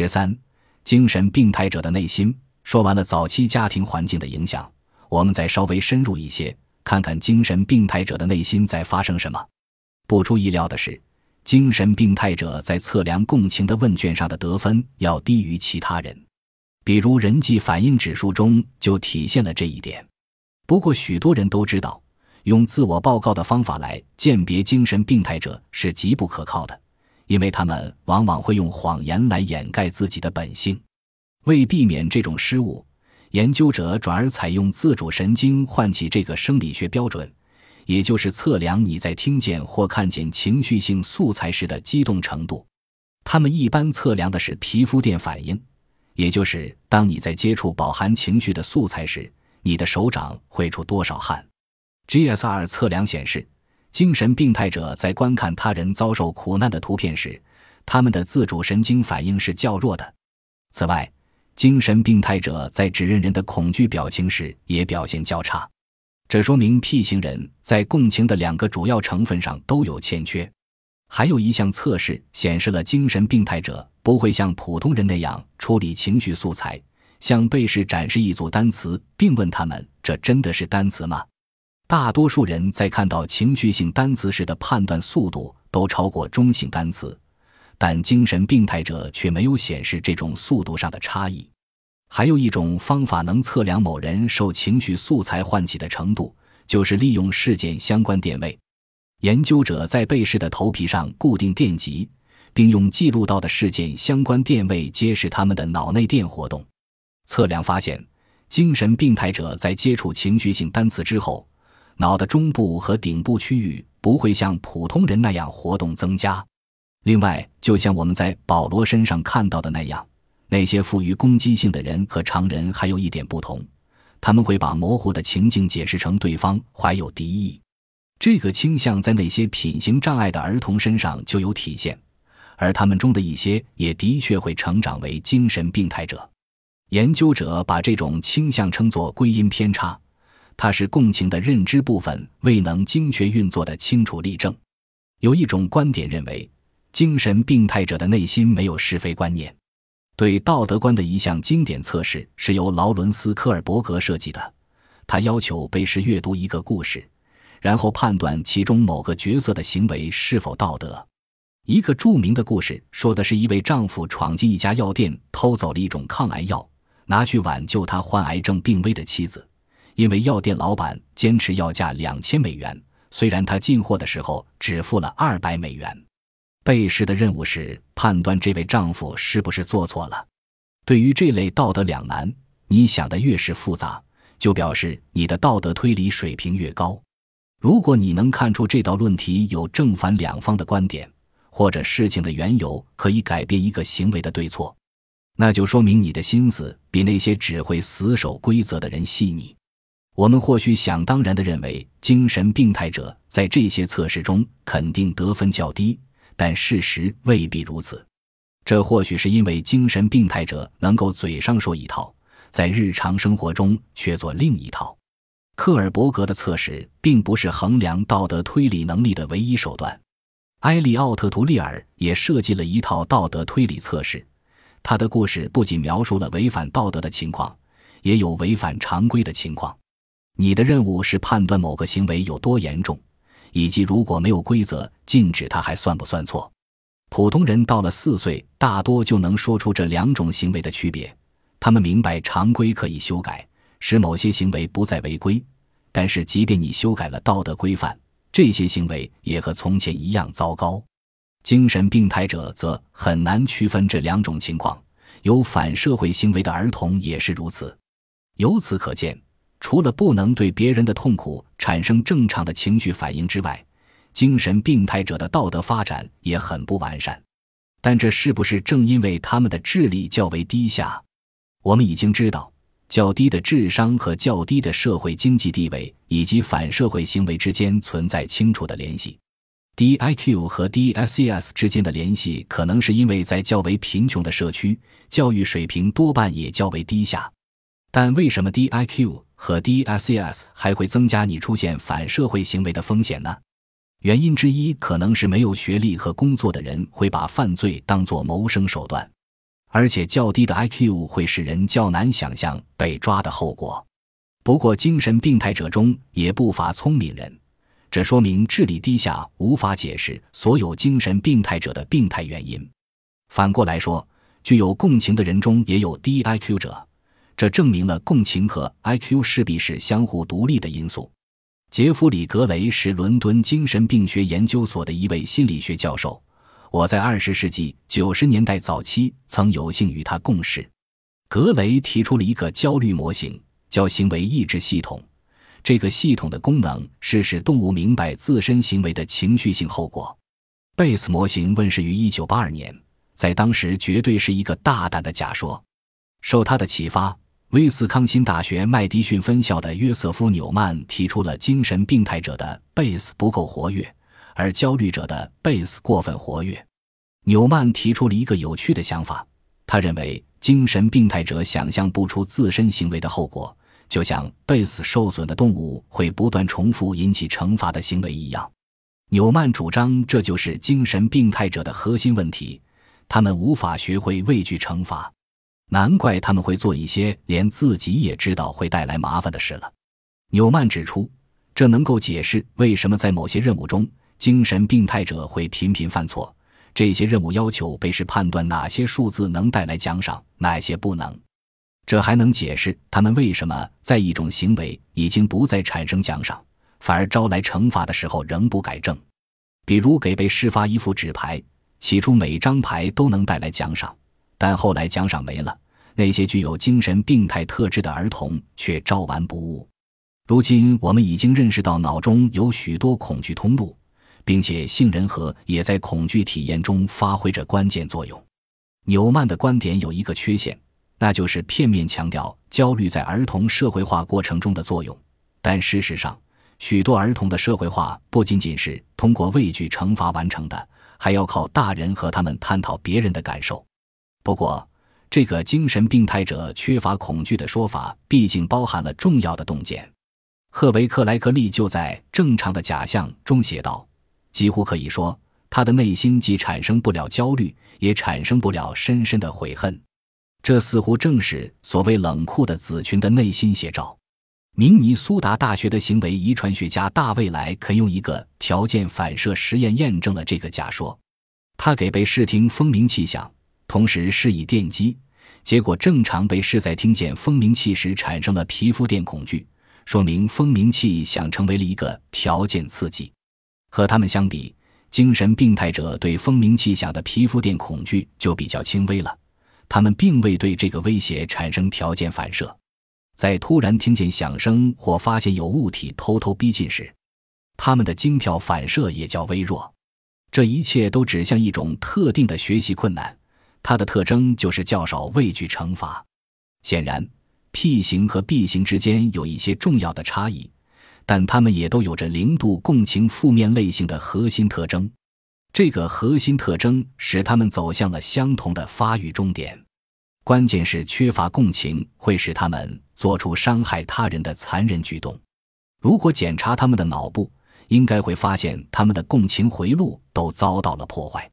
十三，精神病态者的内心。说完了早期家庭环境的影响，我们再稍微深入一些，看看精神病态者的内心在发生什么。不出意料的是，精神病态者在测量共情的问卷上的得分要低于其他人，比如人际反应指数中就体现了这一点。不过，许多人都知道，用自我报告的方法来鉴别精神病态者是极不可靠的，因为他们往往会用谎言来掩盖自己的本性。为避免这种失误，研究者转而采用自主神经唤起这个生理学标准，也就是测量你在听见或看见情绪性素材时的激动程度。他们一般测量的是皮肤电反应，也就是当你在接触饱含情绪的素材时。你的手掌会出多少汗？GSR 测量显示，精神病态者在观看他人遭受苦难的图片时，他们的自主神经反应是较弱的。此外，精神病态者在指认人的恐惧表情时也表现较差。这说明 P 型人在共情的两个主要成分上都有欠缺。还有一项测试显示了精神病态者不会像普通人那样处理情绪素材。向被试展示一组单词，并问他们：“这真的是单词吗？”大多数人在看到情绪性单词时的判断速度都超过中性单词，但精神病态者却没有显示这种速度上的差异。还有一种方法能测量某人受情绪素材唤起的程度，就是利用事件相关电位。研究者在被试的头皮上固定电极，并用记录到的事件相关电位揭示他们的脑内电活动。测量发现，精神病态者在接触情绪性单词之后，脑的中部和顶部区域不会像普通人那样活动增加。另外，就像我们在保罗身上看到的那样，那些富于攻击性的人和常人还有一点不同：他们会把模糊的情境解释成对方怀有敌意。这个倾向在那些品行障碍的儿童身上就有体现，而他们中的一些也的确会成长为精神病态者。研究者把这种倾向称作归因偏差，它是共情的认知部分未能精确运作的清楚例证。有一种观点认为，精神病态者的内心没有是非观念。对道德观的一项经典测试是由劳伦斯·科尔伯格设计的，他要求被试阅读一个故事，然后判断其中某个角色的行为是否道德。一个著名的故事说的是一位丈夫闯进一家药店，偷走了一种抗癌药。拿去挽救他患癌症病危的妻子，因为药店老板坚持要价两千美元，虽然他进货的时候只付了二百美元。被试的任务是判断这位丈夫是不是做错了。对于这类道德两难，你想的越是复杂，就表示你的道德推理水平越高。如果你能看出这道论题有正反两方的观点，或者事情的缘由可以改变一个行为的对错。那就说明你的心思比那些只会死守规则的人细腻。我们或许想当然地认为，精神病态者在这些测试中肯定得分较低，但事实未必如此。这或许是因为精神病态者能够嘴上说一套，在日常生活中却做另一套。克尔伯格的测试并不是衡量道德推理能力的唯一手段。埃利奥特·图利尔也设计了一套道德推理测试。他的故事不仅描述了违反道德的情况，也有违反常规的情况。你的任务是判断某个行为有多严重，以及如果没有规则禁止它，还算不算错。普通人到了四岁，大多就能说出这两种行为的区别。他们明白常规可以修改，使某些行为不再违规。但是，即便你修改了道德规范，这些行为也和从前一样糟糕。精神病态者则很难区分这两种情况，有反社会行为的儿童也是如此。由此可见，除了不能对别人的痛苦产生正常的情绪反应之外，精神病态者的道德发展也很不完善。但这是不是正因为他们的智力较为低下？我们已经知道，较低的智商和较低的社会经济地位以及反社会行为之间存在清楚的联系。低 IQ 和低 SES 之间的联系，可能是因为在较为贫穷的社区，教育水平多半也较为低下。但为什么低 IQ 和低 SES 还会增加你出现反社会行为的风险呢？原因之一可能是没有学历和工作的人会把犯罪当作谋生手段，而且较低的 IQ 会使人较难想象被抓的后果。不过，精神病态者中也不乏聪明人，这说明智力低下无法解释所有精神病态者的病态原因。反过来说，具有共情的人中也有低 IQ 者，这证明了共情和 IQ 势必是相互独立的因素。杰弗里·格雷是伦敦精神病学研究所的一位心理学教授。我在二十世纪九十年代早期曾有幸与他共事。格雷提出了一个焦虑模型，叫行为抑制系统。这个系统的功能是使动物明白自身行为的情绪性后果。贝斯模型问世于一九八二年，在当时绝对是一个大胆的假说。受他的启发。威斯康辛大学麦迪逊分校的约瑟夫·纽曼提出了精神病态者的贝斯不够活跃，而焦虑者的贝斯过分活跃。纽曼提出了一个有趣的想法，他认为精神病态者想象不出自身行为的后果，就像贝斯受损的动物会不断重复引起惩罚的行为一样。纽曼主张这就是精神病态者的核心问题，他们无法学会畏惧惩罚。难怪他们会做一些连自己也知道会带来麻烦的事了。纽曼指出，这能够解释为什么在某些任务中，精神病态者会频频犯错。这些任务要求被试判断哪些数字能带来奖赏，哪些不能。这还能解释他们为什么在一种行为已经不再产生奖赏，反而招来惩罚的时候仍不改正。比如给被试发一副纸牌，起初每张牌都能带来奖赏。但后来奖赏没了，那些具有精神病态特质的儿童却照玩不误。如今我们已经认识到脑中有许多恐惧通路，并且杏仁核也在恐惧体验中发挥着关键作用。纽曼的观点有一个缺陷，那就是片面强调焦虑在儿童社会化过程中的作用。但事实上，许多儿童的社会化不仅仅是通过畏惧惩罚完成的，还要靠大人和他们探讨别人的感受。不过，这个精神病态者缺乏恐惧的说法，毕竟包含了重要的洞见。赫维克莱格利就在《正常的假象》中写道：“几乎可以说，他的内心既产生不了焦虑，也产生不了深深的悔恨。这似乎正是所谓冷酷的子群的内心写照。”明尼苏达大学的行为遗传学家大卫莱肯用一个条件反射实验验证了这个假说。他给被试听风鸣气响。同时施以电击，结果正常被试在听见蜂鸣器时产生了皮肤电恐惧，说明蜂鸣器想成为了一个条件刺激。和他们相比，精神病态者对蜂鸣器响的皮肤电恐惧就比较轻微了，他们并未对这个威胁产生条件反射。在突然听见响声或发现有物体偷偷逼近时，他们的惊跳反射也较微弱。这一切都指向一种特定的学习困难。它的特征就是较少畏惧惩罚。显然，P 型和 B 型之间有一些重要的差异，但它们也都有着零度共情负面类型的核心特征。这个核心特征使他们走向了相同的发育终点。关键是缺乏共情会使他们做出伤害他人的残忍举动。如果检查他们的脑部，应该会发现他们的共情回路都遭到了破坏。